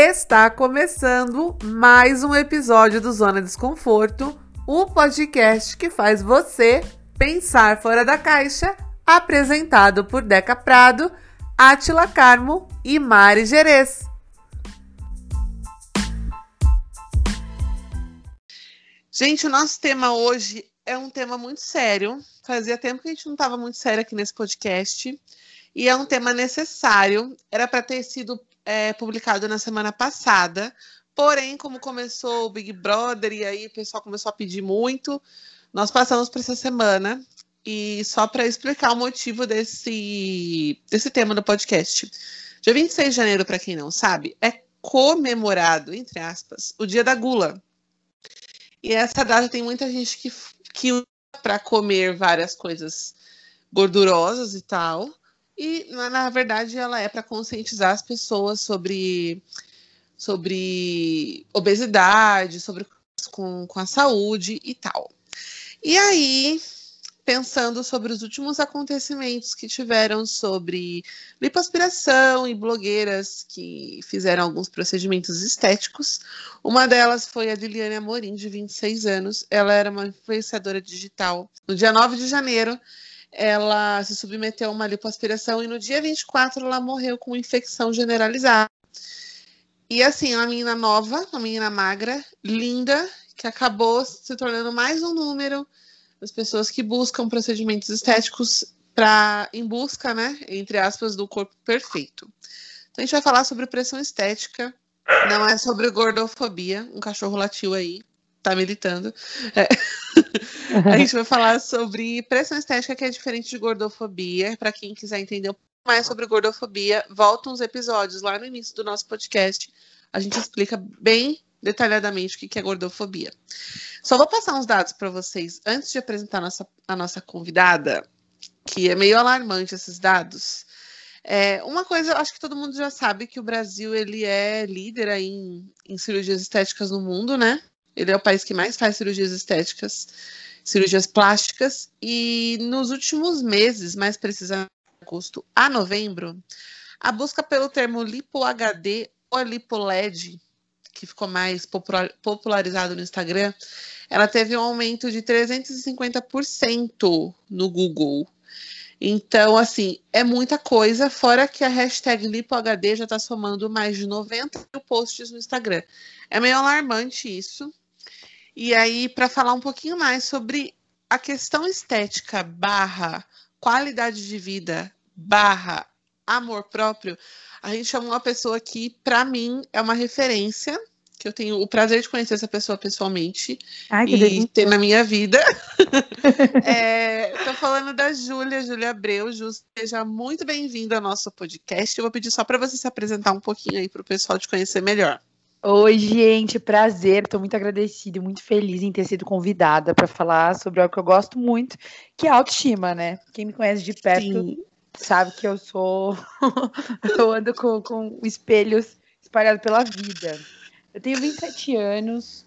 Está começando mais um episódio do Zona Desconforto, o podcast que faz você pensar fora da caixa, apresentado por Deca Prado, Atila Carmo e Mari Gerês. Gente, o nosso tema hoje é um tema muito sério. Fazia tempo que a gente não estava muito sério aqui nesse podcast. E é um tema necessário. Era para ter sido é, publicado na semana passada. Porém, como começou o Big Brother e aí o pessoal começou a pedir muito, nós passamos para essa semana. E só para explicar o motivo desse, desse tema do podcast. Dia 26 de janeiro, para quem não sabe, é comemorado, entre aspas, o Dia da Gula. E essa data tem muita gente que, que usa para comer várias coisas gordurosas e tal. E, na verdade, ela é para conscientizar as pessoas sobre, sobre obesidade, sobre com, com a saúde e tal. E aí, pensando sobre os últimos acontecimentos que tiveram sobre lipoaspiração e blogueiras que fizeram alguns procedimentos estéticos. Uma delas foi a Liliane Amorim, de 26 anos. Ela era uma influenciadora digital. No dia 9 de janeiro, ela se submeteu a uma lipoaspiração e no dia 24 ela morreu com infecção generalizada. E assim, uma menina nova, uma menina magra, linda, que acabou se tornando mais um número das pessoas que buscam procedimentos estéticos para em busca, né, entre aspas, do corpo perfeito. Então a gente vai falar sobre pressão estética, não é sobre gordofobia, um cachorro latiu aí, tá militando. É. a gente vai falar sobre pressão estética, que é diferente de gordofobia. Para quem quiser entender um pouco mais sobre gordofobia, volta uns episódios lá no início do nosso podcast. A gente explica bem detalhadamente o que é gordofobia. Só vou passar uns dados para vocês antes de apresentar a nossa, a nossa convidada, que é meio alarmante esses dados. É, uma coisa, acho que todo mundo já sabe que o Brasil ele é líder em, em cirurgias estéticas no mundo, né? Ele é o país que mais faz cirurgias estéticas, cirurgias plásticas, e nos últimos meses, mais precisamente agosto a novembro, a busca pelo termo lipo HD ou lipo-LED, que ficou mais popularizado no Instagram, ela teve um aumento de 350% no Google. Então, assim, é muita coisa, fora que a hashtag LipoHD já está somando mais de 90 mil posts no Instagram. É meio alarmante isso. E aí, para falar um pouquinho mais sobre a questão estética barra qualidade de vida barra amor próprio, a gente chamou uma pessoa que, para mim, é uma referência, que eu tenho o prazer de conhecer essa pessoa pessoalmente Ai, e delícia. ter na minha vida. Estou falando da Júlia, Júlia Abreu. Ju, seja muito bem-vinda ao nosso podcast. Eu vou pedir só para você se apresentar um pouquinho aí para o pessoal te conhecer melhor. Oi, gente, prazer. Estou muito agradecida e muito feliz em ter sido convidada para falar sobre algo que eu gosto muito, que é autoestima, né? Quem me conhece de perto Sim. sabe que eu sou. eu ando com, com espelhos espalhados pela vida. Eu tenho 27 anos,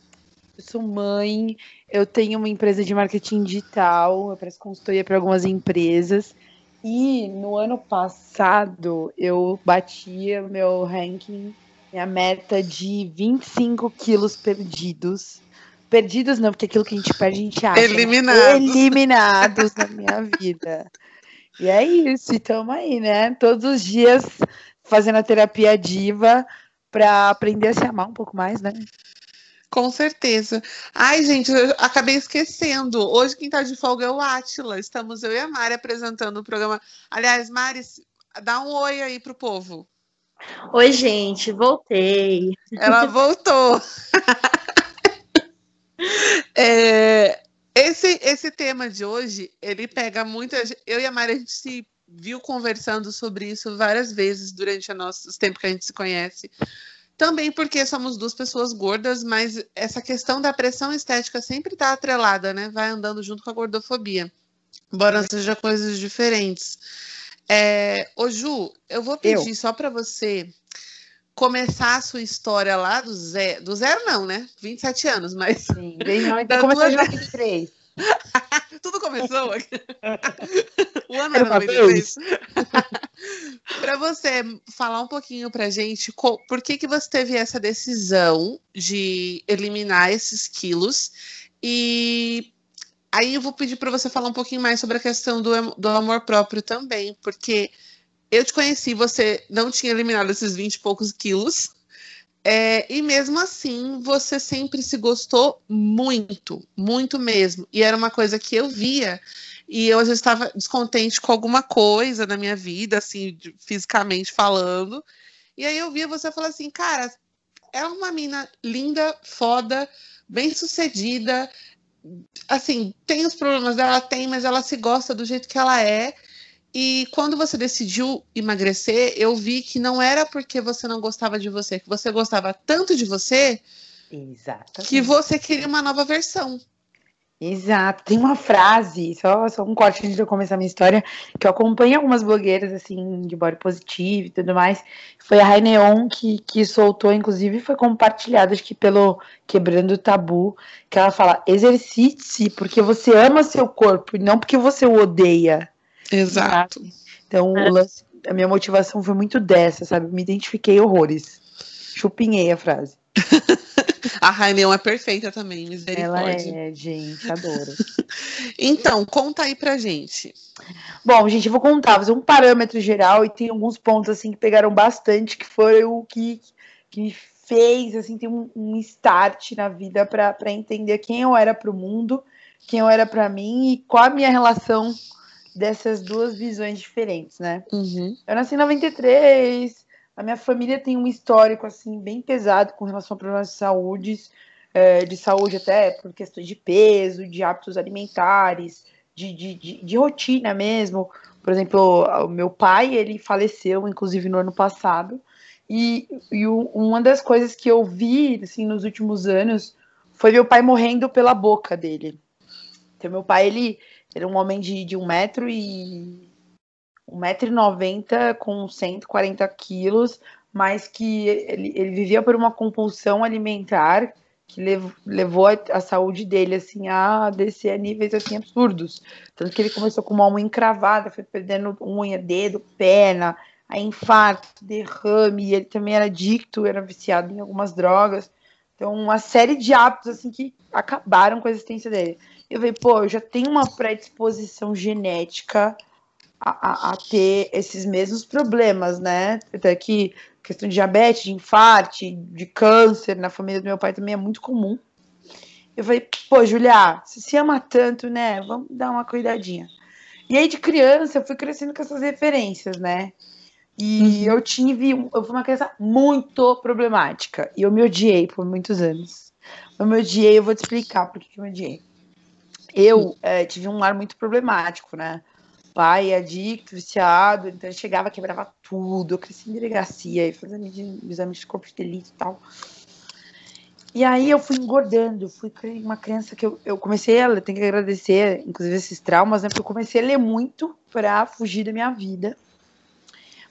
eu sou mãe, eu tenho uma empresa de marketing digital, eu presto consultoria para algumas empresas. E no ano passado eu batia meu ranking minha meta de 25 quilos perdidos. Perdidos não, porque aquilo que a gente perde, a gente acha. né? Eliminados. Eliminados na minha vida. E é isso, estamos aí, né? Todos os dias fazendo a terapia diva para aprender a se amar um pouco mais, né? Com certeza. Ai, gente, eu acabei esquecendo. Hoje quem tá de folga é o Átila. Estamos eu e a Mari apresentando o programa. Aliás, Mari, dá um oi aí pro povo. Oi, gente, voltei. Ela voltou. É, esse, esse tema de hoje, ele pega muita. Eu e a Mari, a gente se viu conversando sobre isso várias vezes durante o nosso os tempo que a gente se conhece. Também porque somos duas pessoas gordas, mas essa questão da pressão estética sempre está atrelada, né? Vai andando junto com a gordofobia. Embora sejam coisas diferentes. É, ô Ju, eu vou pedir só para você começar a sua história lá do zero, do zero não, né? 27 anos, mas Sim, bem, Da então começou tua- em 93. tudo começou. o ano Era era uma 93. para você falar um pouquinho pra gente por que, que você teve essa decisão de eliminar esses quilos e aí eu vou pedir para você falar um pouquinho mais sobre a questão do, do amor próprio também, porque eu te conheci, você não tinha eliminado esses 20 e poucos quilos. É, e mesmo assim, você sempre se gostou muito, muito mesmo. E era uma coisa que eu via. E eu às vezes estava descontente com alguma coisa na minha vida, assim, fisicamente falando. E aí eu via você falar assim, cara, é uma mina linda, foda, bem sucedida. Assim, tem os problemas dela, tem, mas ela se gosta do jeito que ela é. E quando você decidiu emagrecer, eu vi que não era porque você não gostava de você, que você gostava tanto de você Exatamente. que você queria uma nova versão. Exato. Tem uma frase, só, só um corte antes de eu começar a minha história, que eu acompanho algumas blogueiras, assim, de body positivo e tudo mais. Foi a Raineon que, que soltou, inclusive, foi compartilhada, acho que pelo Quebrando o Tabu, que ela fala, exercite-se porque você ama seu corpo e não porque você o odeia. Exato. Então, lance, a minha motivação foi muito dessa, sabe? Me identifiquei horrores. Chupinhei a frase. a Rainel é perfeita também, misericórdia. Ela é, gente, adoro. então, conta aí pra gente. Bom, gente, eu vou contar, fazer um parâmetro geral e tem alguns pontos assim que pegaram bastante, que foi o que, que me fez assim ter um, um start na vida para entender quem eu era pro mundo, quem eu era para mim e qual a minha relação dessas duas visões diferentes, né? Uhum. Eu nasci em 93, a minha família tem um histórico, assim, bem pesado com relação a problemas de saúde, é, de saúde até por questões de peso, de hábitos alimentares, de, de, de, de rotina mesmo. Por exemplo, o meu pai, ele faleceu, inclusive, no ano passado, e, e uma das coisas que eu vi, assim, nos últimos anos, foi meu pai morrendo pela boca dele. Então, meu pai, ele era um homem de, de um metro e. um metro e noventa com 140 quilos, mas que ele, ele vivia por uma compulsão alimentar que lev, levou a, a, saúde dele assim a descer a níveis assim absurdos. Tanto que ele começou com uma unha encravada, foi perdendo unha, dedo, perna, a infarto, derrame, ele também era adicto, era viciado em algumas drogas. Então, uma série de hábitos assim que acabaram com a existência dele eu falei, pô, eu já tenho uma predisposição genética a, a, ter esses mesmos problemas, né? Até que questão de diabetes, de infarto, de câncer na família do meu pai também é muito comum. Eu falei, pô, Julia, você se ama tanto, né? Vamos dar uma cuidadinha. E aí, de criança, eu fui crescendo com essas referências, né? E uhum. eu tive, eu fui uma criança muito problemática. E eu me odiei por muitos anos. Eu me odiei, eu vou te explicar por que eu me odiei. Eu é, tive um lar muito problemático, né? Pai adicto, viciado, então ele chegava, quebrava tudo. Eu cresci em delegacia e fazendo exame de corpo de delito e tal. E aí eu fui engordando, fui uma criança que eu, eu comecei a tenho que agradecer, inclusive, esses traumas, né? Porque eu comecei a ler muito para fugir da minha vida.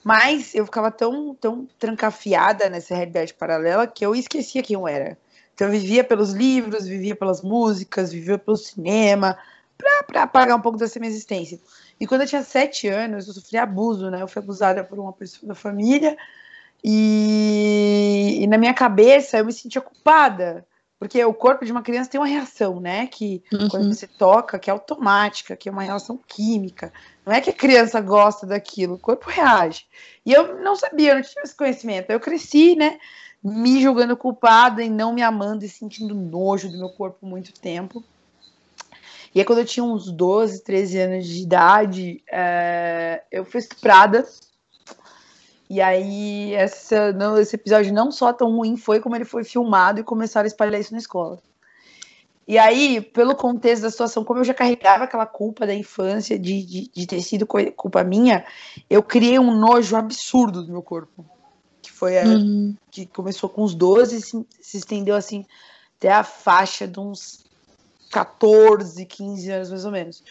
Mas eu ficava tão, tão trancafiada nessa realidade paralela que eu esquecia quem eu era. Então eu vivia pelos livros, vivia pelas músicas, vivia pelo cinema, para apagar um pouco dessa minha existência. E quando eu tinha sete anos, eu sofri abuso, né? Eu fui abusada por uma pessoa da família e, e na minha cabeça eu me sentia culpada, porque o corpo de uma criança tem uma reação, né? Que uhum. quando você toca, que é automática, que é uma relação química. Não é que a criança gosta daquilo, o corpo reage. E eu não sabia, eu não tinha esse conhecimento. Eu cresci, né? me julgando culpada e não me amando e sentindo nojo do meu corpo muito tempo. E aí, quando eu tinha uns 12, 13 anos de idade, é, eu fui estuprada. E aí, essa, não, esse episódio não só tão ruim foi, como ele foi filmado e começaram a espalhar isso na escola. E aí, pelo contexto da situação, como eu já carregava aquela culpa da infância de, de, de ter sido culpa minha, eu criei um nojo absurdo do meu corpo foi a uhum. que começou com uns 12 e se, se estendeu assim até a faixa de uns 14, 15 anos mais ou menos.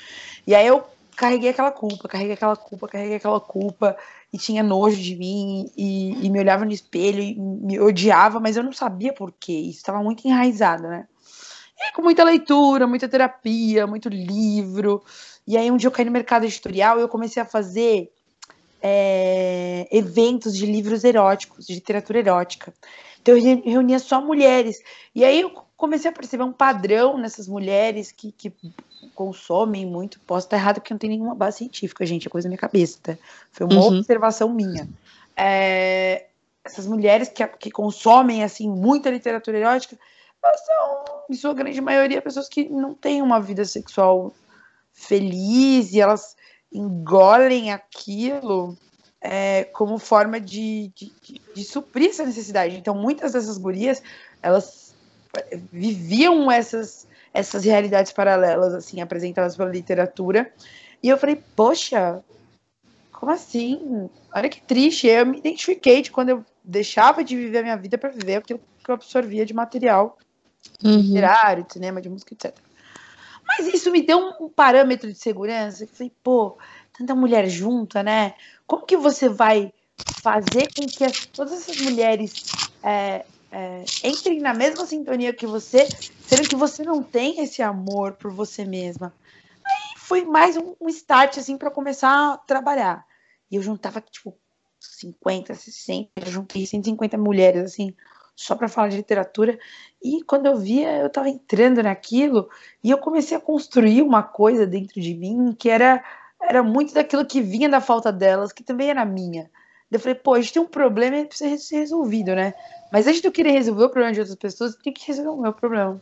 E aí eu carreguei aquela culpa, carreguei aquela culpa, carreguei aquela culpa e tinha nojo de mim e, e me olhava no espelho e me odiava, mas eu não sabia por quê. Isso estava muito enraizado, né? E com muita leitura, muita terapia, muito livro. E aí um dia eu caí no mercado editorial e eu comecei a fazer é, eventos de livros eróticos, de literatura erótica. Então eu reunia só mulheres. E aí eu comecei a perceber um padrão nessas mulheres que, que consomem muito. Posso estar errado porque não tem nenhuma base científica, gente, é coisa da minha cabeça, tá? Foi uma uhum. observação minha. É, essas mulheres que, que consomem assim muita literatura erótica, elas são, em sua grande maioria, pessoas que não têm uma vida sexual feliz e elas engolem aquilo é, como forma de, de, de, de, suprir essa necessidade. Então, muitas dessas gurias, elas viviam essas, essas realidades paralelas, assim, apresentadas pela literatura. E eu falei, poxa, como assim? Olha que triste. Eu me identifiquei de quando eu deixava de viver a minha vida para viver aquilo que eu absorvia de material uhum. literário, de cinema, de música, etc. Mas isso me deu um parâmetro de segurança. Eu falei, pô, tanta mulher junta, né? Como que você vai fazer com que as, todas essas mulheres é, é, entrem na mesma sintonia que você, sendo que você não tem esse amor por você mesma? Aí foi mais um, um start, assim, para começar a trabalhar. E eu juntava, tipo, 50, 60, eu juntei 150 mulheres, assim, só para falar de literatura. E quando eu via, eu estava entrando naquilo e eu comecei a construir uma coisa dentro de mim que era, era muito daquilo que vinha da falta delas, que também era minha. Eu falei, pô, a gente tem um problema e precisa ser resolvido, né? Mas antes de eu querer resolver o problema de outras pessoas, eu tenho que resolver o meu problema.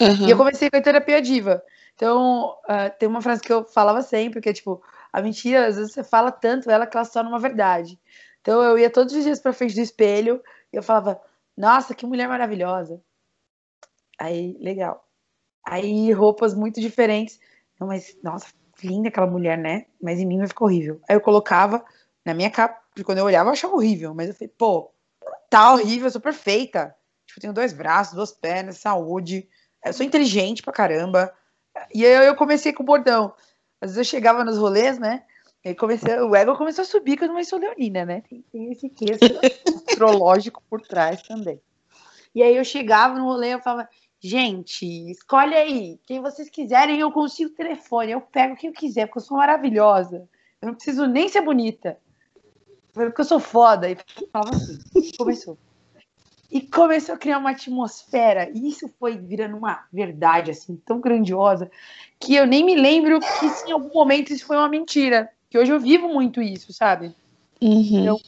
Uhum. E eu comecei com a terapia diva. Então, uh, tem uma frase que eu falava sempre, que é tipo, a mentira, às vezes você fala tanto ela que ela se torna uma verdade. Então eu ia todos os dias pra frente do espelho e eu falava, nossa, que mulher maravilhosa. Aí, legal. Aí, roupas muito diferentes. Não, mas, nossa, linda aquela mulher, né? Mas em mim vai ficar horrível. Aí eu colocava na minha capa, porque quando eu olhava eu achava horrível. Mas eu falei, pô, tá horrível, eu sou perfeita. Tipo, tenho dois braços, duas pernas, saúde. Eu sou inteligente pra caramba. E aí eu comecei com o bordão. Às vezes eu chegava nos rolês, né? E comecei, o ego começou a subir quando eu sou leonina, né? Tem, tem esse queixo astrológico por trás também. E aí eu chegava no rolê, eu falava, gente, escolhe aí, quem vocês quiserem, eu consigo o telefone, eu pego quem eu quiser, porque eu sou maravilhosa. Eu não preciso nem ser bonita. Porque eu sou foda. E falava assim, começou. E começou a criar uma atmosfera. E isso foi virando uma verdade, assim, tão grandiosa, que eu nem me lembro que se em algum momento isso foi uma mentira. Que hoje eu vivo muito isso, sabe? Uhum. Então,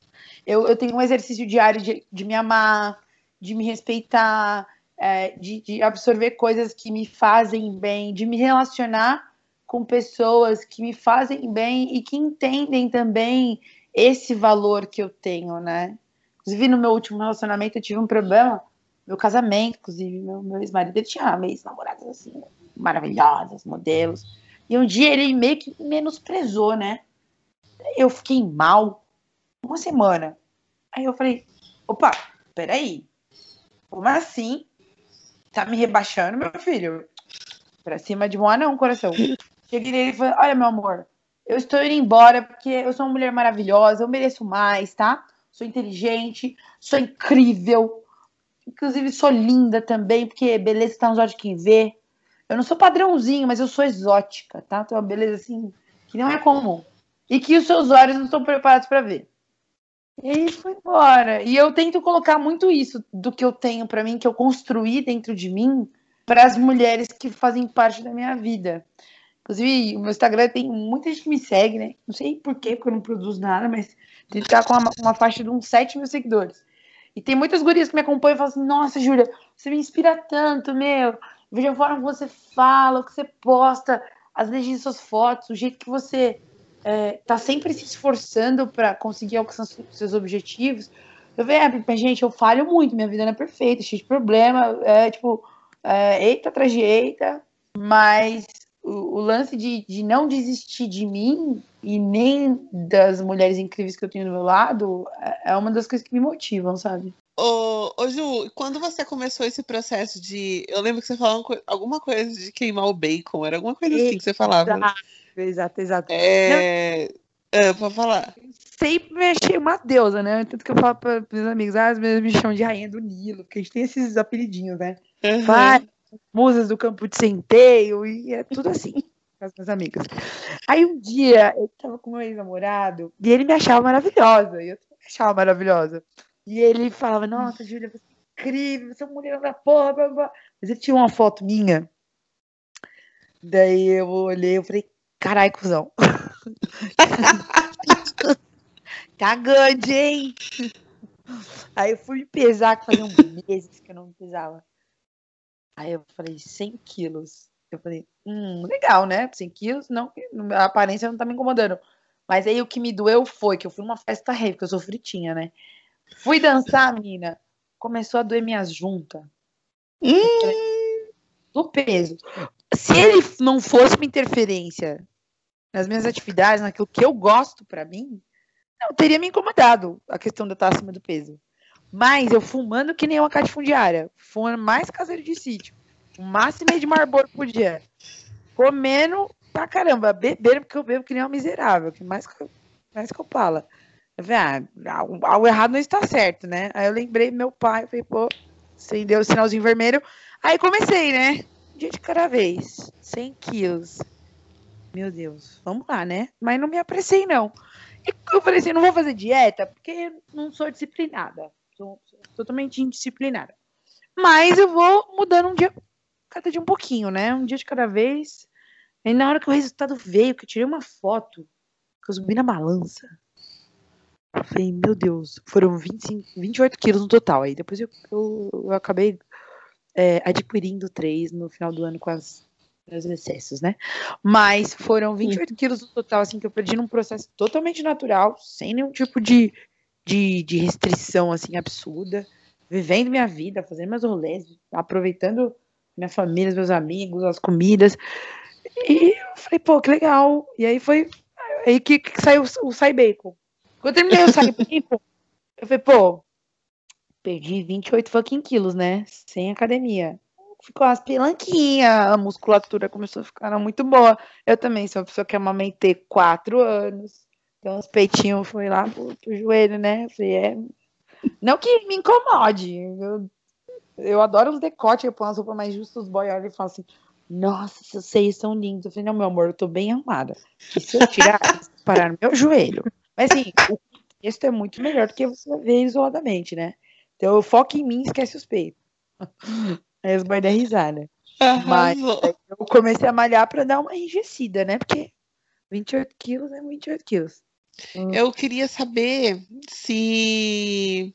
eu, eu tenho um exercício diário de, de me amar, de me respeitar, é, de, de absorver coisas que me fazem bem, de me relacionar com pessoas que me fazem bem e que entendem também esse valor que eu tenho, né? Inclusive, no meu último relacionamento, eu tive um problema. Meu casamento, inclusive, meu, meu ex-marido, ele tinha ex-namoradas assim, maravilhosas, modelos. E um dia ele meio que menosprezou, né? Eu fiquei mal uma semana. Aí eu falei: opa, peraí. Como assim? Tá me rebaixando, meu filho? Pra cima de um não, coração. Cheguei nele e falei: olha, meu amor, eu estou indo embora porque eu sou uma mulher maravilhosa, eu mereço mais, tá? sou inteligente, sou incrível, inclusive sou linda também, porque beleza está nos olhos de quem vê. Eu não sou padrãozinho, mas eu sou exótica, tá? Tenho uma beleza assim que não é comum. E que os seus olhos não estão preparados para ver. E aí foi embora. E eu tento colocar muito isso do que eu tenho para mim, que eu construí dentro de mim, para as mulheres que fazem parte da minha vida. Inclusive, o meu Instagram tem muita gente que me segue, né? Não sei por quê, porque eu não produzo nada, mas ele tá com uma, uma faixa de uns 7 mil seguidores. E tem muitas gurias que me acompanham e falam assim: Nossa, Júlia, você me inspira tanto, meu. Veja a forma que você fala, o que você posta, as legendas suas fotos, o jeito que você é, tá sempre se esforçando para conseguir alcançar seus objetivos. Eu vejo, é, gente, eu falho muito, minha vida não é perfeita, cheia de problema, é tipo, é, eita atrás de eita, mas o, o lance de, de não desistir de mim e nem das mulheres incríveis que eu tenho do meu lado é, é uma das coisas que me motivam, sabe? Ô, ô Ju, quando você começou esse processo de. Eu lembro que você falou alguma coisa de queimar o bacon, era alguma coisa assim que você falava. Exato, exato. É. é pra falar. Sempre me achei uma deusa, né? Tanto que eu falo para meus amigos, ah, meus me chamam de rainha do Nilo, porque a gente tem esses apelidinhos, né? Uhum. Vai, musas do campo de centeio, e é tudo assim. com as minhas amigas. Aí um dia eu tava com meu ex-namorado e ele me achava maravilhosa. E eu também me achava maravilhosa. E ele falava, nossa, Júlia, você é incrível, você é mulher da porra, blá, blá. Mas ele tinha uma foto minha. Daí eu olhei e falei, carai, cuzão. tá grande, hein? Aí eu fui pesar, que fazia uns meses que eu não pesava. Aí eu falei, 100 quilos. Eu falei, hum, legal, né? 100 quilos, não, a aparência não tá me incomodando. Mas aí o que me doeu foi que eu fui numa festa rave, porque eu sou fritinha, né? Fui dançar, menina. Começou a doer minhas juntas. Hum. Do peso. Se ele não fosse uma interferência nas minhas atividades, naquilo que eu gosto para mim, não teria me incomodado a questão de eu estar acima do peso. Mas eu fumando que nem uma catifundiária, fumando mais caseiro de sítio, o máximo de Marlboro por dia, comendo pra caramba, bebendo porque eu bebo que nem uma miserável, que mais que, mais que eu falo. Eu falei, ah, algo, algo, errado não está certo, né? Aí eu lembrei meu pai, falei, pô, acendeu o sinalzinho vermelho. Aí comecei, né? Um dia de cada vez, 100 quilos. Meu Deus, vamos lá, né? Mas não me apressei, não. E eu falei assim, não vou fazer dieta, porque não sou disciplinada. Sou, totalmente indisciplinada. Mas eu vou mudando um dia, cada dia um pouquinho, né? Um dia de cada vez. E na hora que o resultado veio, que eu tirei uma foto, que eu subi na balança. Eu falei, meu Deus, foram 25, 28 quilos no total. Aí depois eu, eu, eu acabei é, adquirindo três no final do ano com as, os excessos, né? Mas foram 28 Sim. quilos no total, assim, que eu perdi num processo totalmente natural, sem nenhum tipo de, de, de restrição, assim, absurda. Vivendo minha vida, fazendo meus rolês, aproveitando minha família, meus amigos, as comidas. E eu falei, pô, que legal. E aí foi aí que, que saiu o Sai Bacon. Quando eu terminei o Sai Bacon, eu falei, pô, perdi 28 fucking quilos, né? Sem academia. Ficou as pilanquinhas, a musculatura começou a ficar muito boa. Eu também sou uma pessoa que amamentei quatro anos. Então os peitinhos foi lá pro, pro joelho, né? Falei, é. Não que me incomode. Eu, eu adoro os decotes, eu ponho as roupas mais justas, os boy olham e falam assim, nossa, seus seios são lindos. Eu falei, não, meu amor, eu tô bem arrumada. E se eu tirar, parar no meu joelho. Mas assim, o texto é muito melhor do que você ver isoladamente, né? Então eu foco em mim e esquece os peitos. Aí os boys dão risada. Mas eu comecei a malhar pra dar uma enrijecida, né? Porque 28 quilos é 28 quilos. Eu queria saber se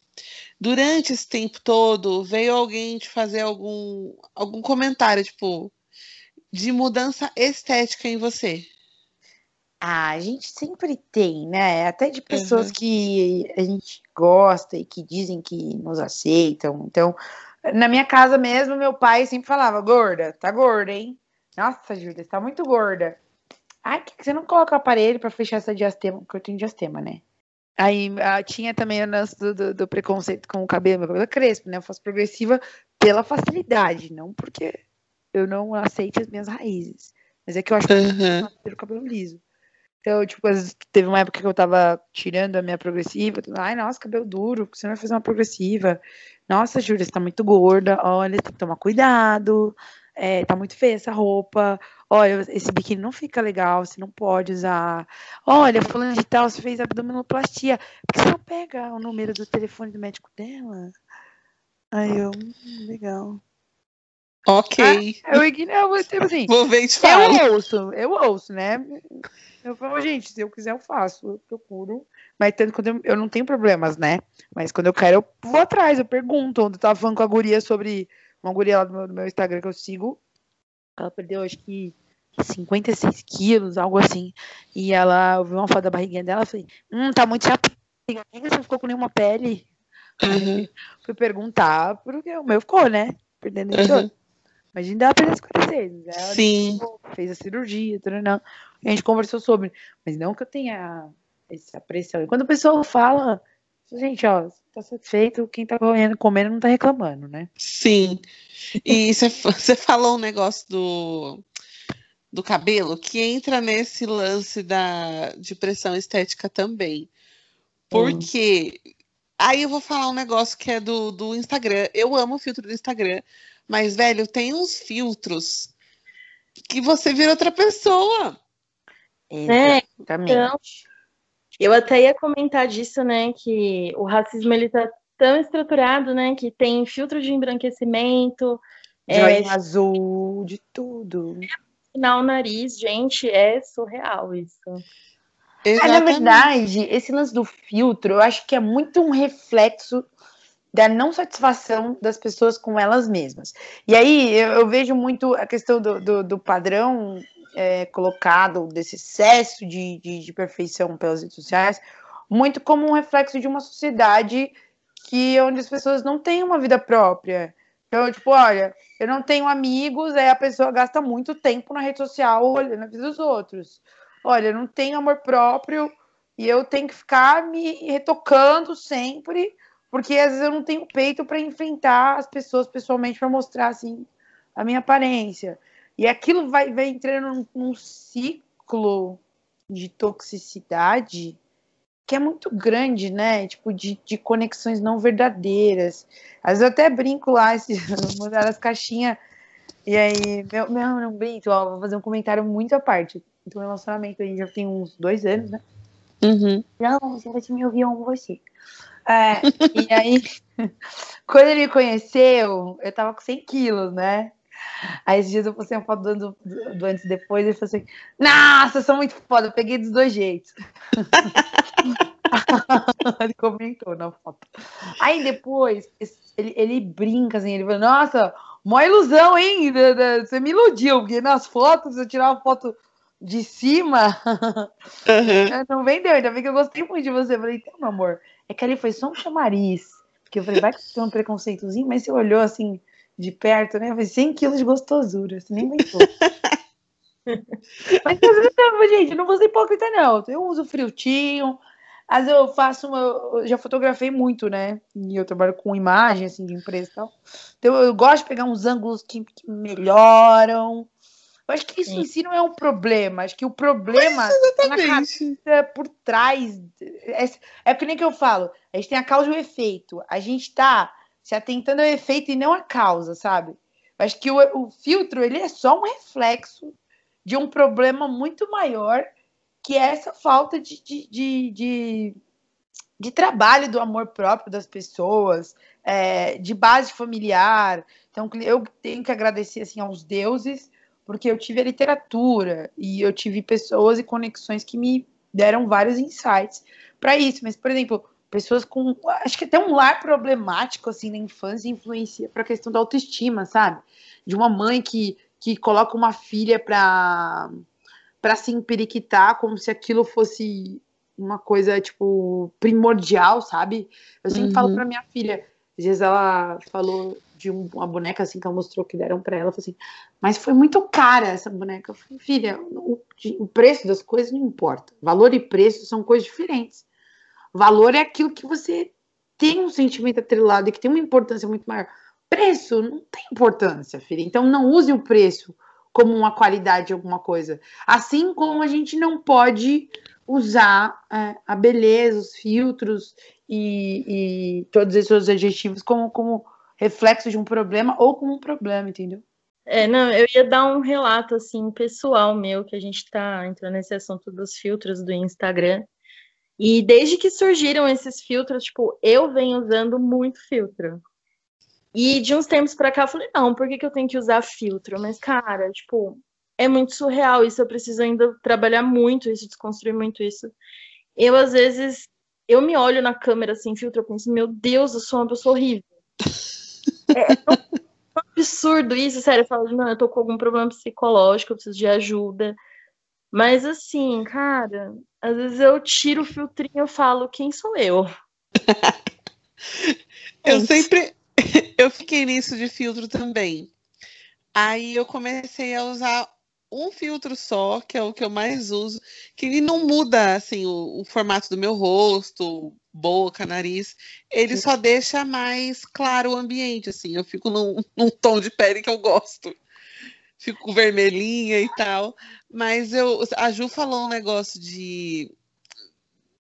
durante esse tempo todo veio alguém te fazer algum, algum comentário, tipo, de mudança estética em você? Ah, a gente sempre tem, né? Até de pessoas uhum. que a gente gosta e que dizem que nos aceitam. Então, na minha casa mesmo, meu pai sempre falava: gorda, tá gorda, hein? Nossa, Júlia, você tá muito gorda. Ai, que você não coloca o aparelho para fechar essa diastema? Porque eu tenho diastema, né? Aí ah, tinha também o lance do, do, do, preconceito com o cabelo, meu cabelo é crespo, né? Eu faço progressiva pela facilidade, não porque eu não aceite as minhas raízes. Mas é que eu acho que uhum. eu ter o cabelo liso. Então, tipo, teve uma época que eu tava tirando a minha progressiva. Ai, nossa, cabelo duro, você não vai fazer uma progressiva. Nossa, Júlia, você tá muito gorda. Olha, tem que tomar cuidado. É, tá muito feia essa roupa. Olha, esse biquíni não fica legal, você não pode usar. Olha, fulano de tal, você fez abdominoplastia. Por que você não pega o número do telefone do médico dela? Aí eu, hum, legal. Ok. Ah, eu ignoro, tipo assim. Vou ver te falo. Eu ouço, eu ouço, né? Eu falo, gente, se eu quiser, eu faço, eu procuro. Mas tanto quando eu, eu não tenho problemas, né? Mas quando eu quero, eu vou atrás, eu pergunto. Ontem eu tava falando com a guria sobre uma guria lá do meu, do meu Instagram que eu sigo. Ela perdeu, acho que 56 quilos, algo assim. E ela viu uma foto da barriguinha dela e falei, hum, tá muito chata. Você não ficou com nenhuma pele? Uhum. Fui perguntar, porque o meu ficou, né? Perdendo uhum. Imagina ela perder 56. Ela Sim. fez a cirurgia, tudo, não. A gente conversou sobre. Mas não que eu tenha essa pressão. E quando a pessoa fala, gente, ó, tá satisfeito, quem tá comendo, comendo não tá reclamando, né? Sim. E você falou um negócio do, do cabelo que entra nesse lance da, de pressão estética também. Porque. Hum. Aí eu vou falar um negócio que é do, do Instagram. Eu amo o filtro do Instagram, mas, velho, tem uns filtros que você vira outra pessoa. É, Exatamente. Então, eu até ia comentar disso, né, que o racismo ele tá tão estruturado, né, que tem filtro de embranquecimento, Joinha é, azul, de tudo. Final, nariz, gente, é surreal isso. É, na verdade, esse lance do filtro, eu acho que é muito um reflexo da não satisfação das pessoas com elas mesmas. E aí eu, eu vejo muito a questão do, do, do padrão é, colocado, desse excesso de, de, de, perfeição pelas redes sociais, muito como um reflexo de uma sociedade que onde as pessoas não têm uma vida própria. Então, tipo, olha, eu não tenho amigos, aí a pessoa gasta muito tempo na rede social olhando a vida dos outros. Olha, eu não tenho amor próprio e eu tenho que ficar me retocando sempre, porque às vezes eu não tenho peito para enfrentar as pessoas pessoalmente para mostrar assim a minha aparência. E aquilo vai, vai entrando num, num ciclo de toxicidade que é muito grande, né? Tipo, de, de conexões não verdadeiras. Às vezes eu até brinco lá, mandar as caixinhas. E aí, meu, meu não brinco, ó, vou fazer um comentário muito à parte. Então, relacionamento aí já tem uns dois anos, né? Uhum. Não, você vai me ouvir, com você. É, e aí, quando ele me conheceu, eu tava com 100 quilos, né? Aí esses dias eu postei uma foto do, do, do antes e depois e ele falou assim: Nossa, sou muito foda, eu peguei dos dois jeitos. ele comentou na foto. Aí depois ele, ele brinca assim, ele fala: Nossa, mó ilusão, hein? Você me iludiu, porque nas fotos, eu tirar uma foto de cima, uhum. não vendeu. Ainda bem que eu gostei muito de você. Eu falei, então, meu amor, é que ali foi só um chamariz. Porque eu falei, vai que tem um preconceitozinho, mas você olhou assim de perto, né? Foi 100 quilos de gostosura, você nem aguentou. Mas não, gente, não vou ser hipócrita, não. Eu uso filtrinho, às vezes eu faço uma. Eu já fotografei muito, né? E eu trabalho com imagem, assim, de empresa e tal. Então eu gosto de pegar uns ângulos que, que melhoram. Eu acho que isso Sim. em si não é um problema. Acho que o problema é na cabeça por trás. É, é que nem que eu falo. A gente tem a causa e o efeito. A gente tá se atentando ao efeito e não à causa, sabe? Acho que o, o filtro ele é só um reflexo de um problema muito maior, que é essa falta de, de, de, de, de trabalho do amor próprio das pessoas, é, de base familiar. Então, eu tenho que agradecer assim, aos deuses, porque eu tive a literatura e eu tive pessoas e conexões que me deram vários insights para isso. Mas, por exemplo, pessoas com. Acho que até um lar problemático, assim, na infância influencia para a questão da autoestima, sabe? De uma mãe que, que coloca uma filha para para se emperiquitar como se aquilo fosse uma coisa, tipo, primordial, sabe? Eu sempre uhum. falo para minha filha, às vezes ela falou de uma boneca assim que ela mostrou que deram para ela, assim, mas foi muito cara essa boneca. Falei, filha, o, o preço das coisas não importa. Valor e preço são coisas diferentes. Valor é aquilo que você tem um sentimento atrelado e que tem uma importância muito maior. Preço não tem importância, filha. Então não use o preço como uma qualidade de alguma coisa. Assim como a gente não pode usar é, a beleza, os filtros e, e, todos esses adjetivos como, como reflexo de um problema ou como um problema, entendeu? É, não, eu ia dar um relato assim pessoal meu que a gente está entrando nesse assunto dos filtros do Instagram. E desde que surgiram esses filtros, tipo, eu venho usando muito filtro. E de uns tempos para cá eu falei, não, por que, que eu tenho que usar filtro? Mas, cara, tipo, é muito surreal isso, eu preciso ainda trabalhar muito isso, desconstruir muito isso. Eu, às vezes, eu me olho na câmera sem assim, filtro, eu penso, meu Deus, eu sou uma pessoa horrível. é, é tão, tão absurdo isso, sério, eu falo, não, eu tô com algum problema psicológico, eu preciso de ajuda. Mas assim, cara, às vezes eu tiro o filtrinho e falo, quem sou eu? eu sempre. Eu fiquei nisso de filtro também. Aí eu comecei a usar um filtro só, que é o que eu mais uso, que não muda assim o, o formato do meu rosto, boca, nariz. Ele só deixa mais claro o ambiente, assim. Eu fico num, num tom de pele que eu gosto fico vermelhinha e tal. Mas eu, a Ju falou um negócio de,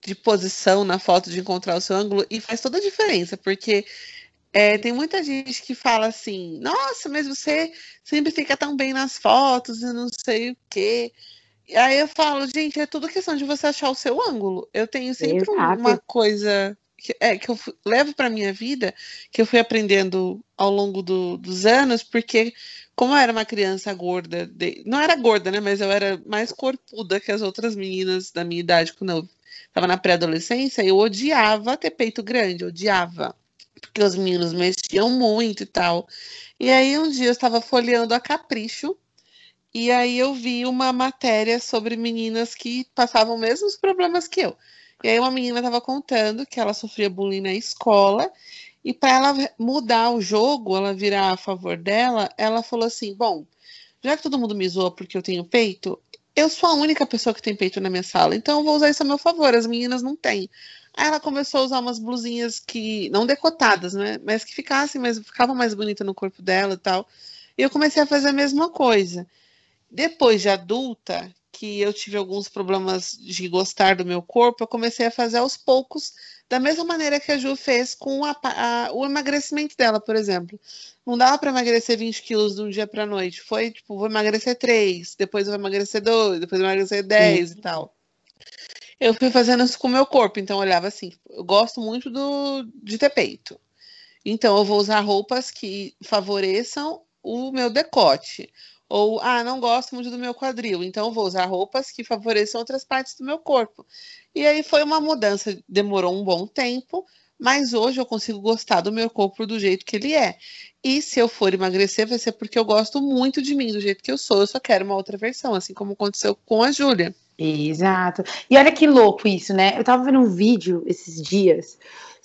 de posição na foto, de encontrar o seu ângulo, e faz toda a diferença, porque É, tem muita gente que fala assim, nossa, mas você sempre fica tão bem nas fotos e não sei o quê. E aí eu falo, gente, é tudo questão de você achar o seu ângulo. Eu tenho sempre Exato. uma coisa que, é, que eu fu- levo para minha vida, que eu fui aprendendo ao longo do- dos anos, porque como eu era uma criança gorda, de- não era gorda, né? Mas eu era mais corpuda que as outras meninas da minha idade quando eu estava na pré-adolescência, eu odiava ter peito grande, odiava porque os meninos mexiam muito e tal. E aí um dia eu estava folheando a Capricho e aí eu vi uma matéria sobre meninas que passavam os mesmos problemas que eu. E aí uma menina estava contando que ela sofria bullying na escola e para ela mudar o jogo, ela virar a favor dela, ela falou assim: "Bom, já que todo mundo me zoa porque eu tenho peito, eu sou a única pessoa que tem peito na minha sala, então eu vou usar isso a meu favor, as meninas não têm. Aí ela começou a usar umas blusinhas que, não decotadas, né? Mas que ficassem, mas ficavam mais bonita no corpo dela e tal. E eu comecei a fazer a mesma coisa. Depois de adulta, que eu tive alguns problemas de gostar do meu corpo, eu comecei a fazer aos poucos, da mesma maneira que a Ju fez com a a- o emagrecimento dela, por exemplo. Não dava para emagrecer 20 quilos de um dia para noite. Foi tipo, vou emagrecer 3, depois vou emagrecer 2, depois vou emagrecer 10 e tal. Eu fui fazendo isso com o meu corpo, então eu olhava assim, eu gosto muito do, de ter peito. Então eu vou usar roupas que favoreçam o meu decote. Ou, ah, não gosto muito do meu quadril, então vou usar roupas que favoreçam outras partes do meu corpo. E aí foi uma mudança, demorou um bom tempo, mas hoje eu consigo gostar do meu corpo do jeito que ele é. E se eu for emagrecer, vai ser porque eu gosto muito de mim, do jeito que eu sou. Eu só quero uma outra versão, assim como aconteceu com a Júlia. Exato. E olha que louco isso, né? Eu tava vendo um vídeo esses dias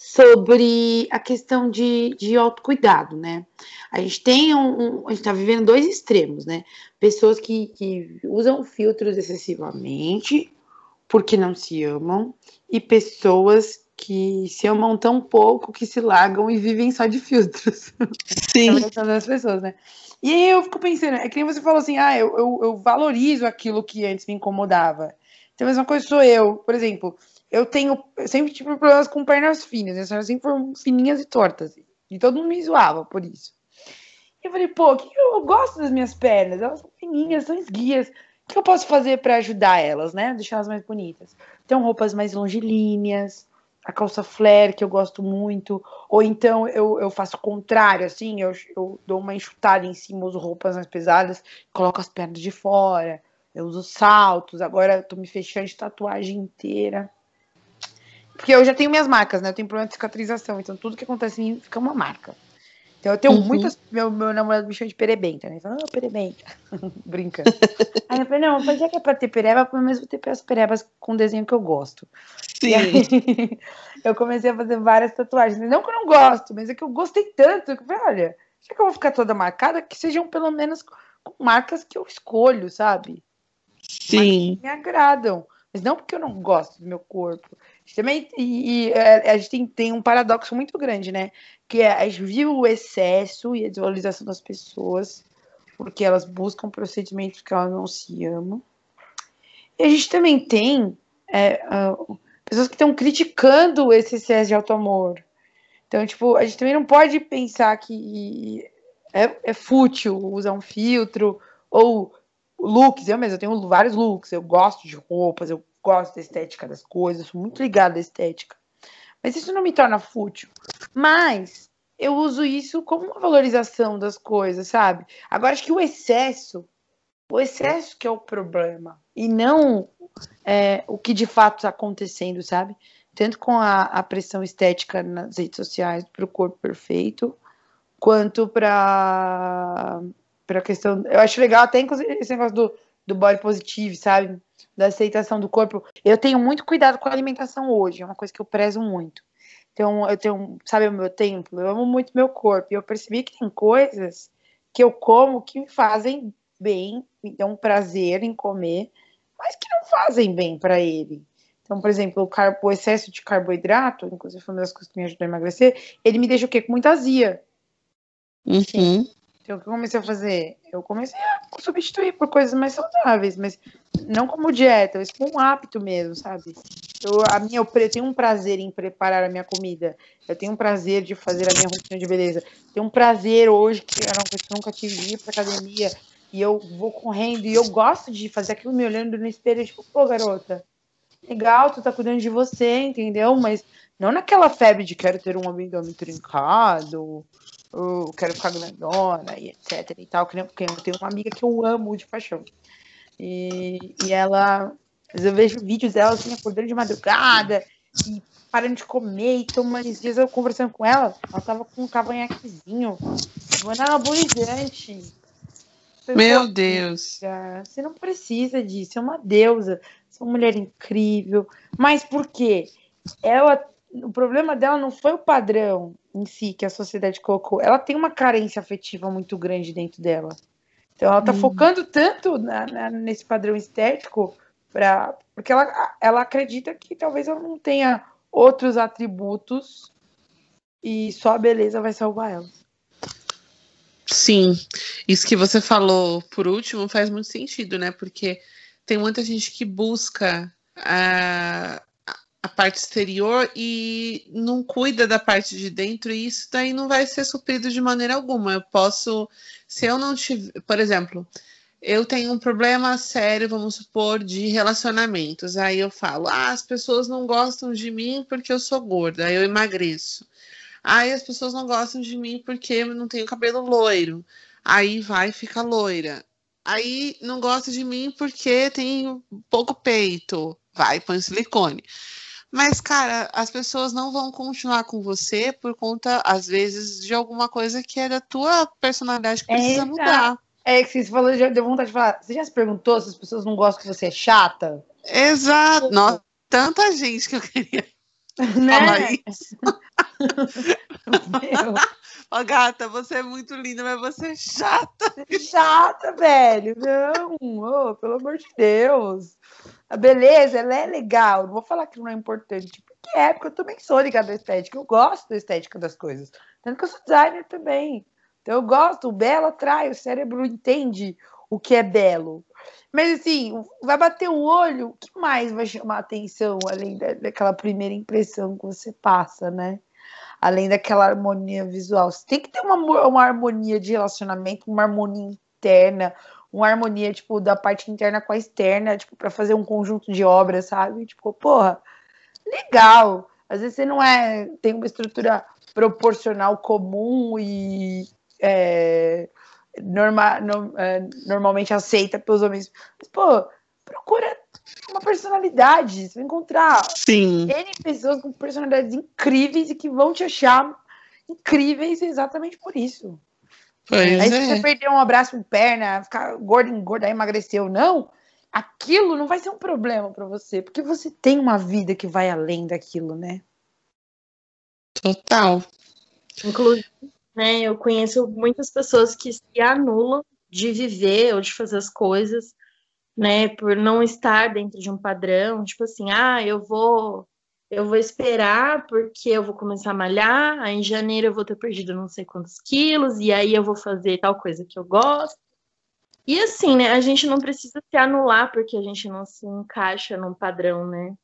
sobre a questão de, de autocuidado, né? A gente tem um, um- A gente tá vivendo dois extremos, né? Pessoas que, que usam filtros excessivamente porque não se amam, e pessoas que se amam tão pouco que se largam e vivem só de filtros. Sim. Das pessoas, né? E aí eu fico pensando, é que nem você falou assim, ah, eu, eu, eu valorizo aquilo que antes me incomodava. Então a mesma coisa sou eu, por exemplo, eu tenho, eu sempre tive problemas com pernas finas? Elas sempre foram fininhas e tortas. E todo mundo me zoava por isso. E eu falei, pô, que eu gosto das minhas pernas, elas são fininhas, são esguias. O que eu posso fazer para ajudar elas, né? Deixar elas mais bonitas? Então, roupas mais longilíneas, a calça flare, que eu gosto muito, ou então eu, eu faço o contrário, assim, eu, eu dou uma enxutada em cima, uso roupas mais pesadas, coloco as pernas de fora, eu uso saltos, agora eu tô me fechando de tatuagem inteira. Porque eu já tenho minhas marcas, né? Eu tenho problema de cicatrização, então tudo que acontece em mim fica uma marca. Então eu tenho Uhum. muitas. Meu, meu namorado me chama de perebenta, né? Ele fala, ah, perebenta. Brincando. Aí eu falei, não, mas já que é pra ter pereba, pelo menos vou ter as perebas com desenho que eu gosto. E Sim. aí, eu comecei a fazer várias tatuagens. Não que eu não gosto, mas é que eu gostei tanto. Que eu falei, olha, já que eu vou ficar toda marcada, que sejam pelo menos com marcas que eu escolho, sabe? Sim. Me agradam. Mas não porque eu não gosto do meu corpo. Gente também e, e, é, a gente tem, tem um paradoxo muito grande, né? Que é a gente vive o excesso e a desvalorização das pessoas, porque elas buscam procedimentos que elas não se amam. E a gente também tem é, ah, pessoas que estão criticando esse excesso de auto-amor. Então, tipo, a gente também não pode pensar que é, é fútil usar um filtro ou looks. Eu mesmo eu tenho vários looks. Eu gosto de roupas, eu gosto da estética das coisas, sou muito ligada à estética. Mas isso não me torna fútil. Mas eu uso isso como uma valorização das coisas, sabe? Agora, acho que o excesso, o excesso que é o problema, e não é, o que de fato está acontecendo, sabe? Tanto com a, a pressão estética nas redes sociais para o corpo perfeito, quanto para para a questão. Eu acho legal até inclusive esse negócio do, do body positive, sabe? Da aceitação do corpo. Eu tenho muito cuidado com a alimentação hoje, é uma coisa que eu prezo muito. Então, eu tenho, sabe, o meu templo, eu amo muito meu corpo. E eu percebi que tem coisas que eu como que me fazem bem, me dão prazer em comer, mas que não fazem bem para ele. Então, por exemplo, o, o excesso de carboidrato, inclusive foi uma das coisas que me ajudou a emagrecer, ele me deixa o quê? Com muita azia. Uhum. Então, o que eu comecei a fazer? Eu comecei a substituir por coisas mais saudáveis, mas não como dieta, mas como um hábito mesmo, sabe? Eu, a minha, eu, eu tenho um prazer em preparar a minha comida. Eu tenho um prazer de fazer a minha rotina de beleza. Tenho um prazer hoje, que era uma coisa que eu nunca tive, ir pra academia. E eu vou correndo. E eu gosto de fazer aquilo me olhando no espelho. Tipo, pô, garota, legal, tu tá cuidando de você, entendeu? Mas não naquela febre de quero ter um abdômen trincado, ou quero ficar grandona, e etc e tal. Porque eu tenho uma amiga que eu amo de paixão. E, e ela, eu vejo vídeos dela assim, acordando de madrugada e parando de comer. E tomando. Esses dias eu conversando com ela, ela tava com um cavanhaquezinho, tomando anabolizante. Meu Deus. Você não precisa disso, é uma deusa, você é uma mulher incrível. Mas por quê? Ela, o problema dela não foi o padrão em si que a sociedade colocou. Ela tem uma carência afetiva muito grande dentro dela. Então ela tá hum. focando tanto na, na, nesse padrão estético pra, porque ela, ela acredita que talvez ela não tenha outros atributos e só a beleza vai salvar ela. Sim, isso que você falou por último faz muito sentido, né? Porque tem muita gente que busca a, a parte exterior e não cuida da parte de dentro, e isso daí não vai ser suprido de maneira alguma. Eu posso, se eu não tiver, por exemplo, eu tenho um problema sério, vamos supor, de relacionamentos. Aí eu falo, ah, as pessoas não gostam de mim porque eu sou gorda, eu emagreço. Aí as pessoas não gostam de mim porque eu não tenho cabelo loiro. Aí vai fica loira. Aí não gosta de mim porque tenho pouco peito. Vai, põe silicone. Mas, cara, as pessoas não vão continuar com você por conta, às vezes, de alguma coisa que é da tua personalidade que precisa é, mudar. É que você falou, já deu vontade de falar. Você já se perguntou se as pessoas não gostam que você é chata? Exato. Nossa, tanta gente que eu queria né? falar isso. Meu. oh, gata, você é muito linda, mas você é chata. Chata, velho. Não, oh, pelo amor de Deus. A beleza, ela é legal. Não vou falar que não é importante, porque é, porque eu também sou ligada à estética. Eu gosto da estética das coisas. Tanto que eu sou designer também. Então eu gosto, o belo atrai, o cérebro entende o que é belo. Mas assim, vai bater o olho, o que mais vai chamar atenção, além da, daquela primeira impressão que você passa, né? Além daquela harmonia visual. Você tem que ter uma, uma harmonia de relacionamento, uma harmonia interna, uma harmonia, tipo, da parte interna com a externa, tipo, para fazer um conjunto de obras, sabe? Tipo, porra, legal. Às vezes você não é, tem uma estrutura proporcional comum e é, norma, no, é, normalmente aceita pelos homens. Mas, pô, procura uma personalidade. Você vai encontrar Sim. N pessoas com personalidades incríveis e que vão te achar incríveis exatamente por isso. Pois aí é. se você perder um abraço em perna, ficar gordo, engorda, emagreceu, não, aquilo não vai ser um problema para você, porque você tem uma vida que vai além daquilo, né? Total. Inclusive, né, eu conheço muitas pessoas que se anulam de viver ou de fazer as coisas, né, por não estar dentro de um padrão, tipo assim, ah, eu vou eu vou esperar porque eu vou começar a malhar, aí em janeiro eu vou ter perdido não sei quantos quilos, e aí eu vou fazer tal coisa que eu gosto. E assim, né, a gente não precisa se anular porque a gente não se encaixa num padrão, né?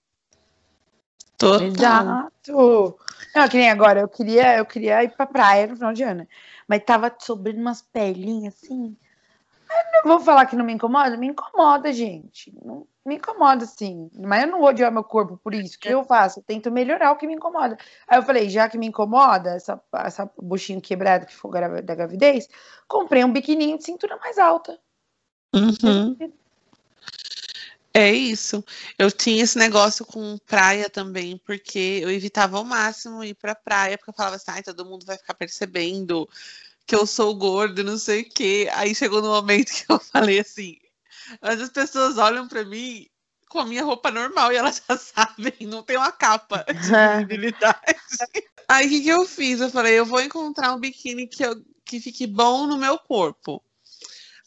Total. Exato. Não, que nem agora, eu queria, eu queria ir pra praia no final de ano, mas tava sobrando umas perlinhas assim. Eu não vou falar que não me incomoda, me incomoda, gente. Não, me incomoda, sim. Mas eu não vou odiar meu corpo por isso. O que eu faço? Eu tento melhorar o que me incomoda. Aí eu falei, já que me incomoda, essa, essa buchinho quebrado que foi da gravidez, comprei um biquininho de cintura mais alta. Uhum. É isso. Eu tinha esse negócio com praia também, porque eu evitava ao máximo ir pra praia, porque eu falava assim, ai, todo mundo vai ficar percebendo que eu sou gordo, não sei o quê. Aí chegou no momento que eu falei assim, mas as pessoas olham para mim com a minha roupa normal e elas já sabem, não tem uma capa de visibilidade. Aí o que, que eu fiz? Eu falei, eu vou encontrar um biquíni que, eu, que fique bom no meu corpo.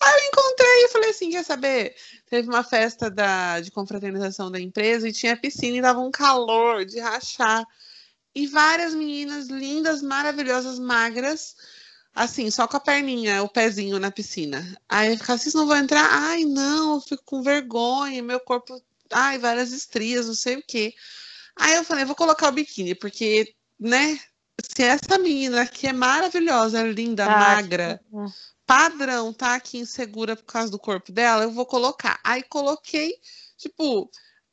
Aí eu encontrei e falei assim, quer saber? Teve uma festa da, de confraternização da empresa e tinha piscina e dava um calor de rachar. E várias meninas lindas, maravilhosas, magras, assim, só com a perninha, o pezinho na piscina. Aí eu ficava, vocês não vão entrar? Ai, não, eu fico com vergonha, meu corpo, ai, várias estrias, não sei o quê. Aí eu falei, vou colocar o biquíni, porque, né? Se essa menina que é maravilhosa, linda, Ah, magra, padrão, tá aqui insegura por causa do corpo dela, eu vou colocar. Aí coloquei, tipo,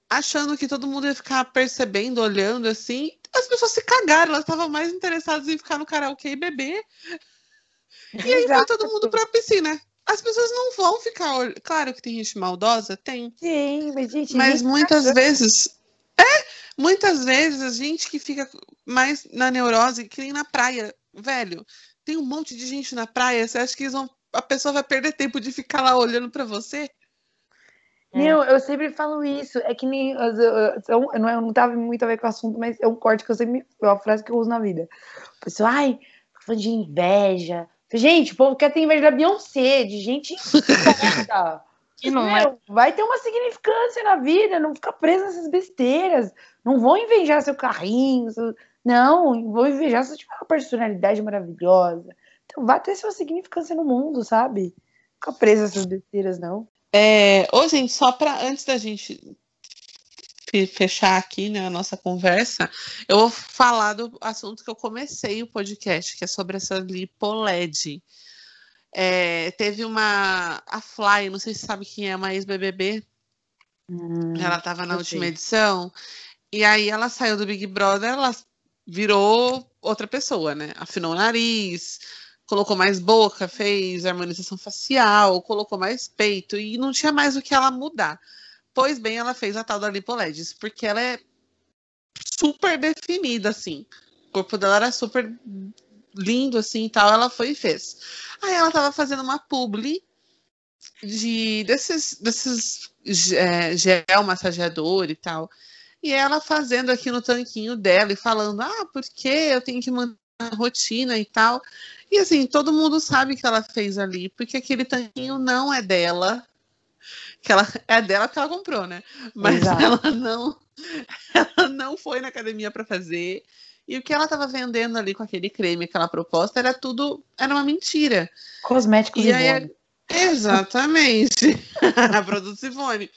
achando que todo mundo ia ficar percebendo, olhando assim. As pessoas se cagaram, elas estavam mais interessadas em ficar no karaokê e beber. E aí foi todo mundo pra piscina. As pessoas não vão ficar. ol- Claro que tem gente maldosa, tem. Sim, mas gente. Mas muitas vezes. É, muitas vezes a gente que fica mais na neurose, que nem na praia, velho. Tem um monte de gente na praia. Você acha que eles vão, a pessoa vai perder tempo de ficar lá olhando pra você? Meu, eu sempre falo isso. É que nem. eu- eu- eu- Não, é- não tava muito a ver com o assunto, mas é um corte que eu sempre. É uma frase que eu uso na vida. O pessoal, ai, tô falando de inveja. Gente, o povo quer ter inveja da Beyoncé, de gente. Que não é. Meu, vai ter uma significância na vida, não fica preso nessas besteiras. Não vão invejar seu carrinho, seu- não, vão invejar se você tiver uma personalidade maravilhosa. Então vai ter sua significância no mundo, sabe? Fica preso nessas besteiras, não. É, ô, gente, só para antes da gente fechar aqui né, a nossa conversa, eu vou falar do assunto que eu comecei o podcast, que é sobre essa lipoled. É, teve uma a Fly, não sei se sabe quem é, uma ex-BBB, ela estava na última sei. edição, e aí ela saiu do Big Brother, ela virou outra pessoa, né? Afinou o nariz, colocou mais boca, fez harmonização facial, colocou mais peito, e não tinha mais o que ela mudar. Pois bem, ela fez a tal da Lipoledes, porque ela é super definida, assim. O corpo dela era super lindo, assim, tal, ela foi e fez. Aí ela tava fazendo uma publi de desses, desses é, gel massageador e tal. E ela fazendo aqui no tanquinho dela e falando, ah, porque eu tenho que manter a rotina e tal. E assim, todo mundo sabe que ela fez ali, porque aquele tanquinho não é dela. Que ela é dela que ela comprou, né? Mas Exato. ela não, ela não foi na academia para fazer. E o que ela estava vendendo ali com aquele creme, aquela proposta, era tudo, era uma mentira. Cosméticos E aí, Exatamente. a produto Simone.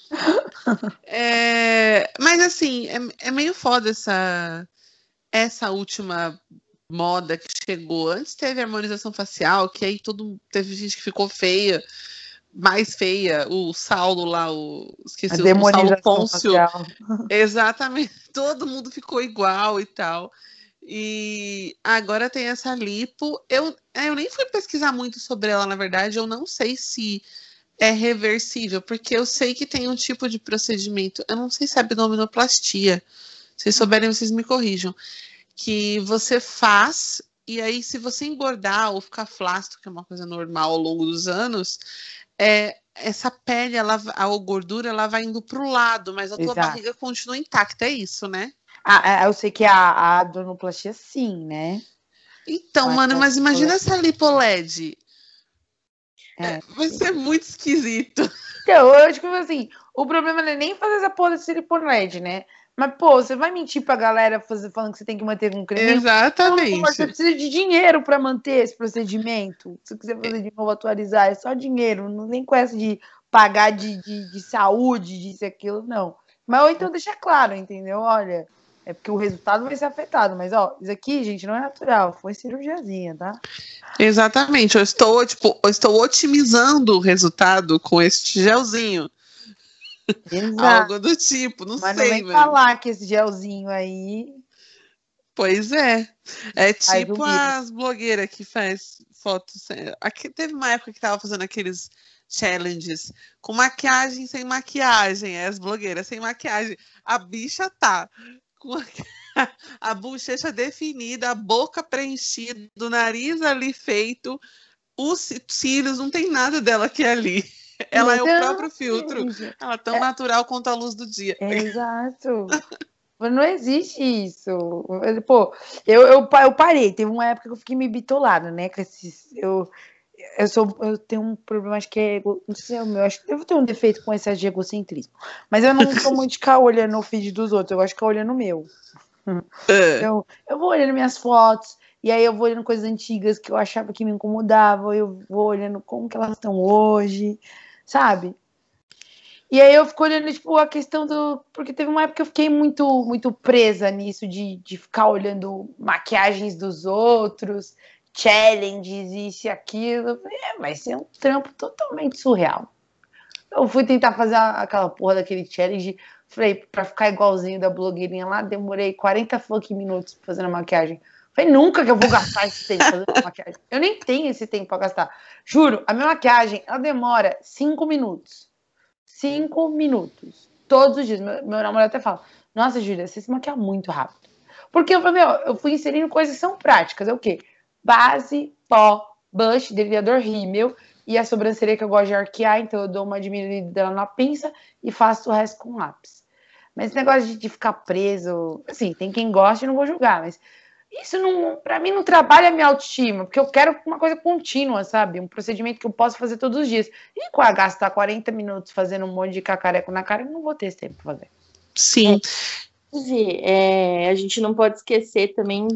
É, mas assim, é, é meio foda essa, essa última moda que chegou. Antes teve harmonização facial, que aí todo teve gente que ficou feia, mais feia. O Saulo lá, o a esqueci o Saulo Pôncio. facial. Exatamente. Todo mundo ficou igual e tal. E agora tem essa lipo. Eu, é, eu nem fui pesquisar muito sobre ela, na verdade. Eu não sei se é reversível, porque eu sei que tem um tipo de procedimento. Eu não sei se é abdominoplastia. Se vocês souberem, vocês me corrijam. Que você faz, e aí, se você engordar ou ficar flácido, que é uma coisa normal ao longo dos anos, é, essa pele, ela, a gordura, ela vai indo para o lado, mas a tua Exato. barriga continua intacta, é isso, né? Ah, ah, eu sei que a, a abdominoplastia sim, né? Então, mano, mas imagina essa lipoled. É, É, vai ser muito esquisito. Então, eu acho que assim, o problema não é nem fazer essa porra de siliconete, né? Mas, pô, você vai mentir pra galera fazer, falando que você tem que manter com creme? Não, Você Exatamente. precisa de dinheiro pra manter esse procedimento. Se você quiser fazer de novo, atualizar, é só dinheiro. Não vem com essa de pagar de, de, de saúde, disso e aquilo, não. Mas ou então deixa claro, entendeu? Olha, é porque o resultado vai ser afetado. Mas, ó, isso aqui, gente, não é natural. Foi cirurgiazinha, tá? Exatamente. Eu estou, tipo, eu estou otimizando o resultado com este gelzinho. Exato. Algo do tipo, não Mas não sei, vem mano. falar que esse gelzinho aí Pois é. É tipo as blogueiras que faz fotos. é, Aqui, teve uma época que tava fazendo aqueles challenges com maquiagem sem maquiagem. É as blogueiras sem maquiagem. A bicha tá com a, a bochecha definida, a boca preenchida, o nariz ali feito, os cílios, não tem nada dela aqui ali. Ela é o Então, próprio filtro. gente, Ela é tão natural quanto a luz do dia. Exato. Mas Não existe isso. Pô, eu, eu, eu parei. Teve uma época que eu fiquei meio bitolada, né? Com esses, eu, eu, sou, eu tenho um problema, acho que é. Não sei se é o meu. Acho que eu tenho um defeito com esse de egocentrismo. Mas eu não sou muito de ficar olhando o feed dos outros. Eu gosto de ficar olhando o meu. É. Então, eu vou olhando minhas fotos. E aí eu vou olhando coisas antigas que eu achava que me incomodavam. Eu vou olhando como que elas estão hoje. Sabe? E aí eu fico olhando, tipo, a questão do. Porque teve uma época que eu fiquei muito, muito presa nisso, de, de ficar olhando maquiagens dos outros, challenges, isso e aquilo. É, vai ser um trampo totalmente surreal. Eu fui tentar fazer aquela porra daquele challenge. Falei, pra ficar igualzinho da blogueirinha lá, demorei 40 fucking minutos fazendo a maquiagem. Falei, nunca que eu vou gastar esse tempo fazendo maquiagem. Eu nem tenho esse tempo pra gastar. Juro, a minha maquiagem, ela demora 5 minutos. 5 minutos. Todos os dias. Meu, meu namorado até fala, nossa, Júlia, você se maquia muito rápido. Porque eu falei, meu, eu fui inserindo coisas que são práticas. É o quê? Base, pó, blush, delineador rímel e a sobrancelha que eu gosto de arquear, então eu dou uma diminuída dela na pinça e faço o resto com lápis. Mas esse negócio de, de ficar preso, assim, tem quem gosta e não vou julgar, mas isso não, para mim não trabalha a minha autoestima, porque eu quero uma coisa contínua, sabe? Um procedimento que eu posso fazer todos os dias. E com a gastar 40 minutos fazendo um monte de cacareco na cara, eu não vou ter esse tempo pra fazer. Sim. É, a gente não pode esquecer também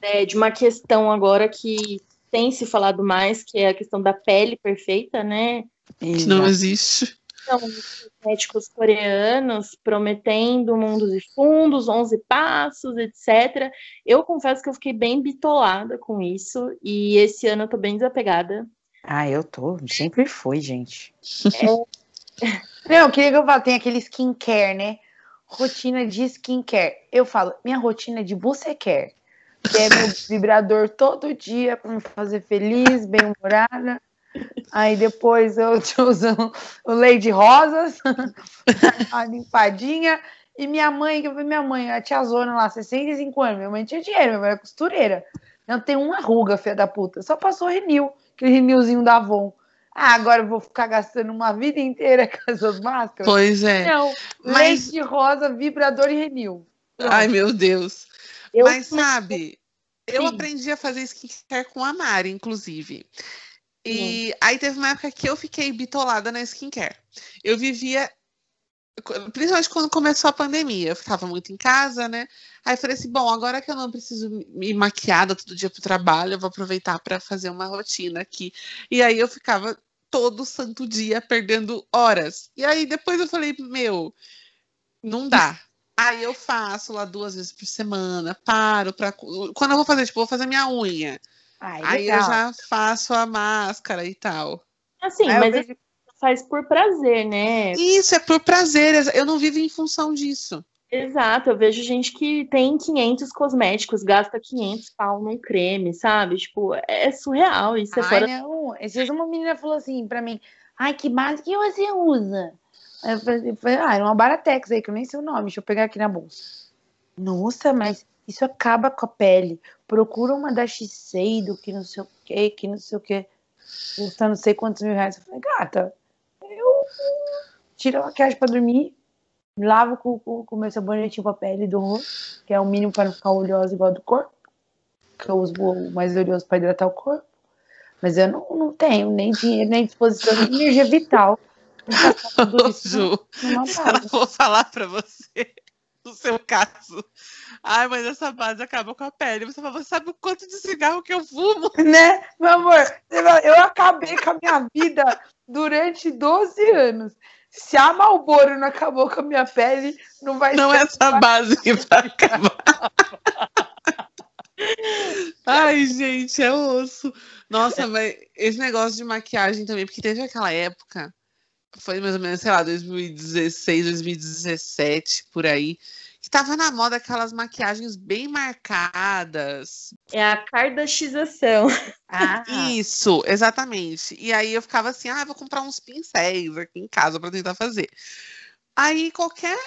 é, de uma questão agora que tem se falado mais, que é a questão da pele perfeita, né? Que não existe são médicos coreanos prometendo mundos e fundos, 11 passos, etc. Eu confesso que eu fiquei bem bitolada com isso e esse ano eu tô bem desapegada. Ah, eu tô, sempre fui, gente. É... Não, eu queria que eu falasse, tem aquele skincare, né? Rotina de skincare. Eu falo, minha rotina de care, que é meu vibrador todo dia para me fazer feliz, bem-humorada. Aí depois eu uso o leite rosas, a limpadinha. E minha mãe, que foi minha mãe, a tia Zona lá, 65 anos, minha mãe tinha dinheiro, minha mãe era costureira. Não tem uma ruga, filha da puta. Só passou Renil, aquele Renilzinho da Avon. Ah, agora eu vou ficar gastando uma vida inteira com essas máscaras? Pois é. Não, Mas... leite rosa, vibrador e Renil. Ai, meu Deus. Eu... Mas sabe, eu aprendi a fazer skincare com a Mari, inclusive. E aí teve uma época que eu fiquei bitolada na skincare. Eu vivia, principalmente quando começou a pandemia, eu ficava muito em casa, né? Aí eu falei assim, bom, agora que eu não preciso me maquiada todo dia pro trabalho, eu vou aproveitar para fazer uma rotina aqui. E aí eu ficava todo santo dia perdendo horas. E aí depois eu falei, meu, não dá. Aí eu faço lá duas vezes por semana, paro para quando eu vou fazer, tipo, vou fazer minha unha. Ai, Aí eu já faço a máscara e tal. Assim, Aí mas vejo... faz por prazer, né? Isso, é por prazer. Eu não vivo em função disso. Exato, eu vejo gente que tem 500 cosméticos, gasta 500 pau num creme, sabe? Tipo, é surreal isso. É Ai, fora... não. Esses dias uma menina falou assim pra mim, ai, que base que você usa? Aí eu falei, ah, é uma Baratex aí, que eu nem sei o nome, deixa eu pegar aqui na bolsa. Nossa, mas isso acaba com a pele. Procura uma da Shiseido, que não sei o que, que não sei o que. Custa não sei quantos mil reais. Eu falei, gata, eu tiro a maquiagem pra dormir, lavo com, com, com meu sabonetinho pra pele do rosto, que é o mínimo para não ficar oleosa igual do corpo. Que eu uso o mais oleoso para hidratar o corpo. Mas eu não, não tenho nem dinheiro, nem disposição, nem energia vital. Ju, eu vou falar para você, no seu caso, Ai, mas essa base acaba com a pele. Você fala, você sabe o quanto de cigarro que eu fumo? Né, meu amor? Eu acabei com a minha vida durante 12 anos. Se a Malboro não acabou com a minha pele, não vai não ser. Não é essa base que vai acabar. Ai, gente, é osso. Nossa, mas esse negócio de maquiagem também, porque teve aquela época, foi mais ou menos, sei lá, 2016, 2017, por aí, estava na moda aquelas maquiagens bem marcadas. É a cardaxização. Ah. Isso, exatamente. E aí eu ficava assim, ah, vou comprar uns pincéis aqui em casa para tentar fazer. Aí qualquer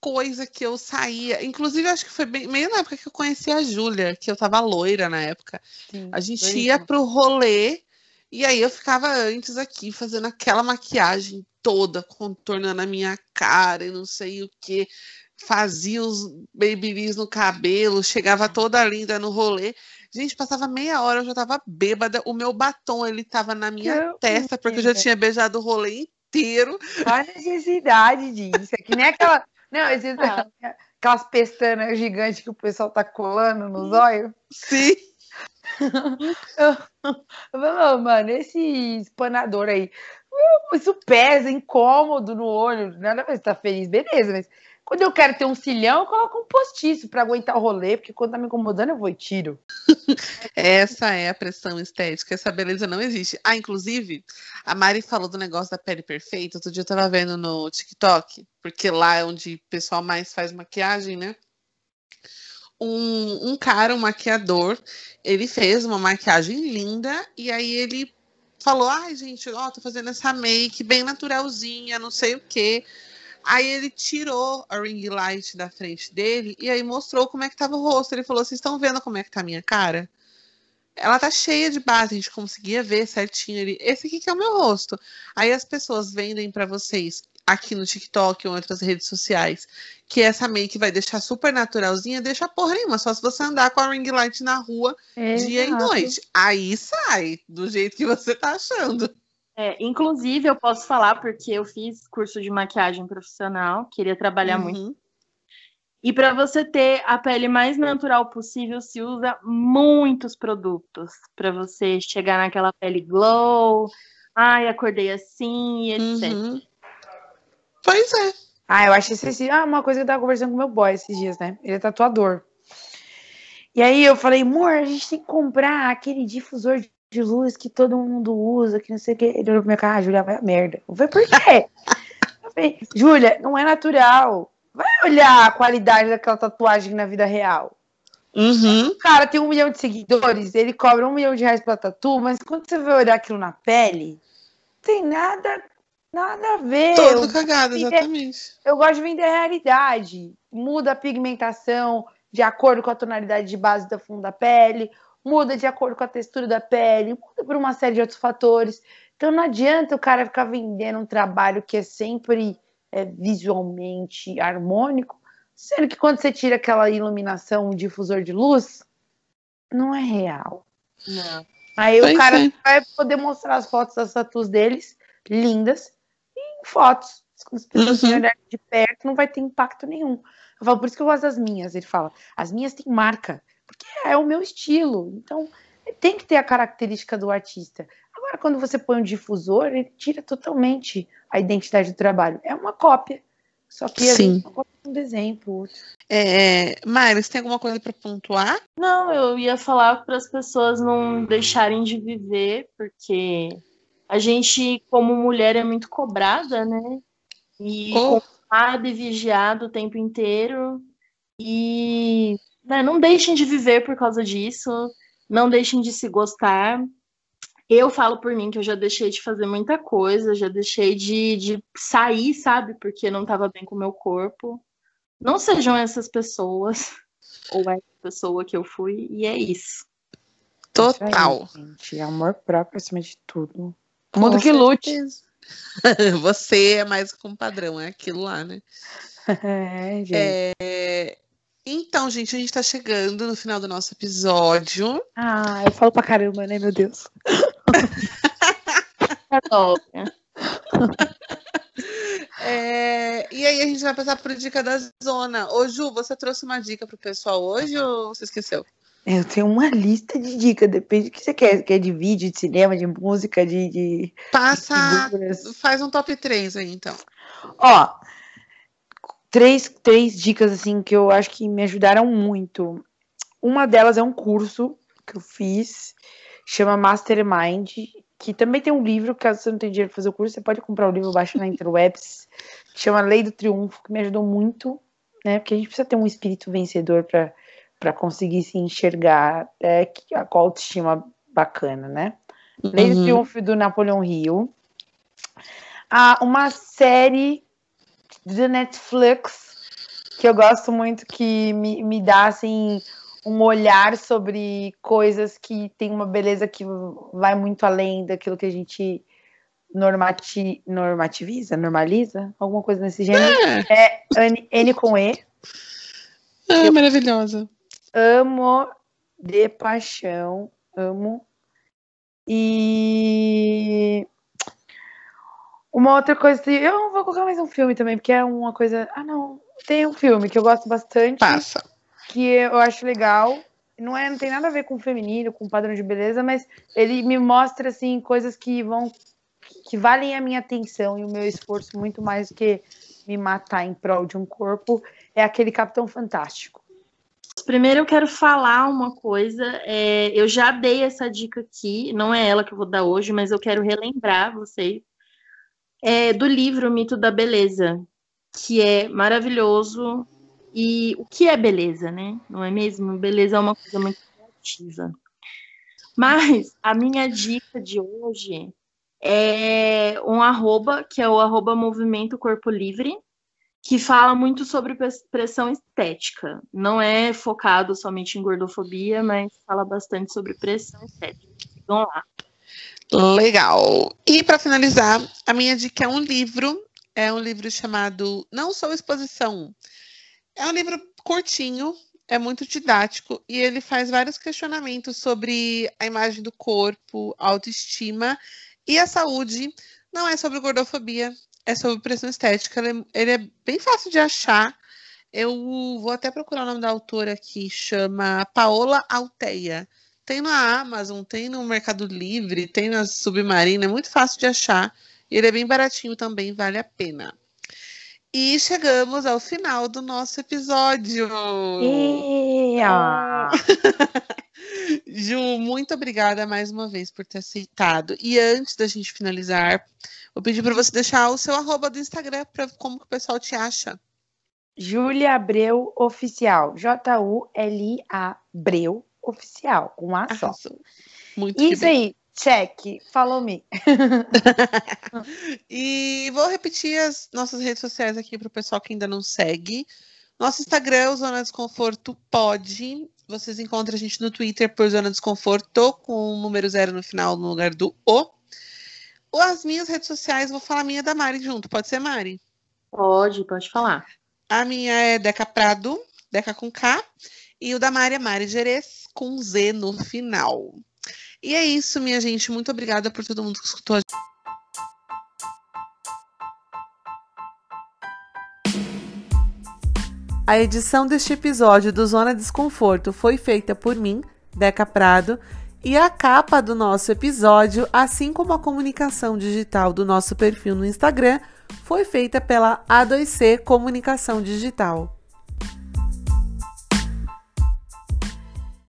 coisa que eu saía, inclusive acho que foi bem, meio na época que eu conheci a Júlia, que eu tava loira na época. Sim, a gente ia pro rolê e aí eu ficava antes aqui fazendo aquela maquiagem toda, contornando a minha cara e não sei o que fazia os babyliss no cabelo, chegava toda linda no rolê. Gente, passava meia hora, eu já tava bêbada. O meu batom, ele tava na minha testa, porque eu já tinha beijado o rolê inteiro. A necessidade disso. É que nem aquela. Não, ah. aquelas pestanas gigantes que o pessoal tá colando nos olhos. Sim. eu, mano, esse espanador aí. isso pesa, incômodo no olho. Nada ver, tá feliz, beleza, mas quando eu quero ter um cilhão, eu coloco um postiço para aguentar o rolê, porque quando tá me incomodando, eu vou e tiro. Essa é a pressão estética, essa beleza não existe. Ah, inclusive, a Mari falou do negócio da pele perfeita. Outro dia eu tava vendo no TikTok, porque lá é onde o pessoal mais faz maquiagem, né? Um, um cara, um maquiador, ele fez uma maquiagem linda e aí ele falou: ai, gente, ó, tô fazendo essa make bem naturalzinha, não sei o quê. Aí ele tirou a ring light da frente dele e aí mostrou como é que tava o rosto. Ele falou: Vocês estão vendo como é que tá a minha cara? Ela tá cheia de base, a gente conseguia ver certinho ali. Esse aqui que é o meu rosto. Aí as pessoas vendem para vocês aqui no TikTok ou em outras redes sociais que essa make vai deixar super naturalzinha, deixa porra nenhuma. Só se você andar com a ring light na rua dia e noite. Aí sai do jeito que você tá achando. É, inclusive, eu posso falar porque eu fiz curso de maquiagem profissional, queria trabalhar uhum. muito. E para você ter a pele mais natural possível, se usa muitos produtos para você chegar naquela pele glow. Ai, acordei assim, etc. Uhum. Pois é. Ah, eu acho excessivo. Ah, uma coisa que eu tava conversando com meu boy esses dias, né? Ele é tatuador. E aí eu falei, amor, a gente tem que comprar aquele difusor de luz que todo mundo usa, que não sei o que. Ele olhou pra minha cara, ah, Júlia, vai a merda. Eu falei, por quê? eu falei, Júlia, não é natural. Vai olhar a qualidade daquela tatuagem na vida real. Uhum. O cara tem um milhão de seguidores, ele cobra um milhão de reais pra tatu, mas quando você vai olhar aquilo na pele, tem nada, nada a ver. Todo eu cagado, exatamente. Eu gosto de vender a realidade. Muda a pigmentação de acordo com a tonalidade de base da fundo da pele muda de acordo com a textura da pele, muda por uma série de outros fatores. Então não adianta o cara ficar vendendo um trabalho que é sempre é, visualmente harmônico, sendo que quando você tira aquela iluminação, um difusor de luz, não é real. Não. Aí o cara é. vai poder mostrar as fotos das tatuas deles, lindas, fotos. As pessoas uhum. olharem de perto, não vai ter impacto nenhum. Eu falo, por isso que eu gosto das minhas. Ele fala, as minhas têm marca porque é o meu estilo. Então, tem que ter a característica do artista. Agora, quando você põe um difusor, ele tira totalmente a identidade do trabalho. É uma cópia. Só que Sim. uma cópia de um desenho pro outro. É, Mayra, você tem alguma coisa para pontuar? Não, eu ia falar para as pessoas não deixarem de viver, porque a gente, como mulher, é muito cobrada, né? E oh. cobrada e vigiada o tempo inteiro. E né, não deixem de viver por causa disso, não deixem de se gostar. Eu falo por mim que eu já deixei de fazer muita coisa, já deixei de, de sair, sabe? Porque não estava bem com o meu corpo. Não sejam essas pessoas, ou essa pessoa que eu fui, e é isso. Total. Isso aí, gente. Amor próprio acima de tudo. Mundo que lute. Você é mais com padrão, é aquilo lá, né? É, gente. É, então, gente, a gente tá chegando no final do nosso episódio. Ah, eu falo pra caramba, né, meu Deus? é, e aí a gente vai passar por dica da zona. Ô, Ju, você trouxe uma dica pro pessoal hoje ou você esqueceu? Eu tenho uma lista de dicas, depende do que você quer. Quer de vídeo, de cinema, de música, de. de Passa. De faz um top 3 aí, então. Ó, três, três dicas assim que eu acho que me ajudaram muito. Uma delas é um curso que eu fiz, chama Mastermind, que também tem um livro, caso você não tenha dinheiro para fazer o curso, você pode comprar o livro, baixa na interwebs, que chama Lei do Triunfo, que me ajudou muito, né? Porque a gente precisa ter um espírito vencedor para para conseguir se enxergar, é, com a autoestima bacana, né? Uhum. Lei do Triunfo do Napoleão Hill. Ah, uma série de Netflix que eu gosto muito, que me, me dá assim um olhar sobre coisas que tem uma beleza que vai muito além daquilo que a gente normati, normativiza, normaliza, alguma coisa nesse gênero. É, é N, N com E. Ah, maravilhosa. Amo de paixão, amo. E uma outra coisa, eu vou colocar mais um filme também, porque é uma coisa. Ah, não. Tem um filme que eu gosto bastante. Passa. Que eu acho legal. Não, é, não tem nada a ver com o feminino, com o padrão de beleza, mas ele me mostra, assim, coisas que vão. que valem a minha atenção e o meu esforço muito mais do que me matar em prol de um corpo, é aquele Capitão Fantástico. Primeiro eu quero falar uma coisa. É, eu já dei essa dica aqui, não é ela que eu vou dar hoje, mas eu quero relembrar vocês é, do livro Mito da Beleza, que é maravilhoso. E o que é beleza, né? Não é mesmo? Beleza é uma coisa muito relativa. Mas a minha dica de hoje é um arroba, que é o arroba Movimento Corpo Livre, que fala muito sobre pressão estética. Não é focado somente em gordofobia, mas fala bastante sobre pressão estética. Vamos lá. Legal. E para finalizar, a minha dica é um livro. É um livro chamado Não Sou Exposição. É um livro curtinho, é muito didático e ele faz vários questionamentos sobre a imagem do corpo, autoestima e a saúde. Não é sobre gordofobia, é sobre pressão estética. Ele é, ele é bem fácil de achar. Eu vou até procurar o nome da autora aqui, chama Paola Alteia. Tem na Amazon, tem no Mercado Livre, tem na Submarina, é muito fácil de achar. E ele é bem baratinho também, vale a pena. E chegamos ao final do nosso episódio. Ju, muito obrigada mais uma vez por ter aceitado. E antes da gente finalizar, vou pedir para você deixar o seu arroba do Instagram para como que o pessoal te acha. Júlia Abreu Oficial. J-U-L-I-A Abreu Oficial, com A só. Muito Isso aí, check. Follow me. e vou repetir as nossas redes sociais aqui para o pessoal que ainda não segue. Nosso Instagram é o Zona Desconforto Pode. Vocês encontram a gente no Twitter por Zona Desconforto, com o número zero no final, no lugar do O. As minhas redes sociais, vou falar a minha da Mari junto. Pode ser, Mari? Pode, pode falar. A minha é Deca Prado, Deca com K. E o da Mari é Mari Gerês, com Z no final. E é isso, minha gente. Muito obrigada por todo mundo que escutou a A edição deste episódio do Zona Desconforto foi feita por mim, Deca Prado, e a capa do nosso episódio, assim como a comunicação digital do nosso perfil no Instagram, foi feita pela A2C Comunicação Digital.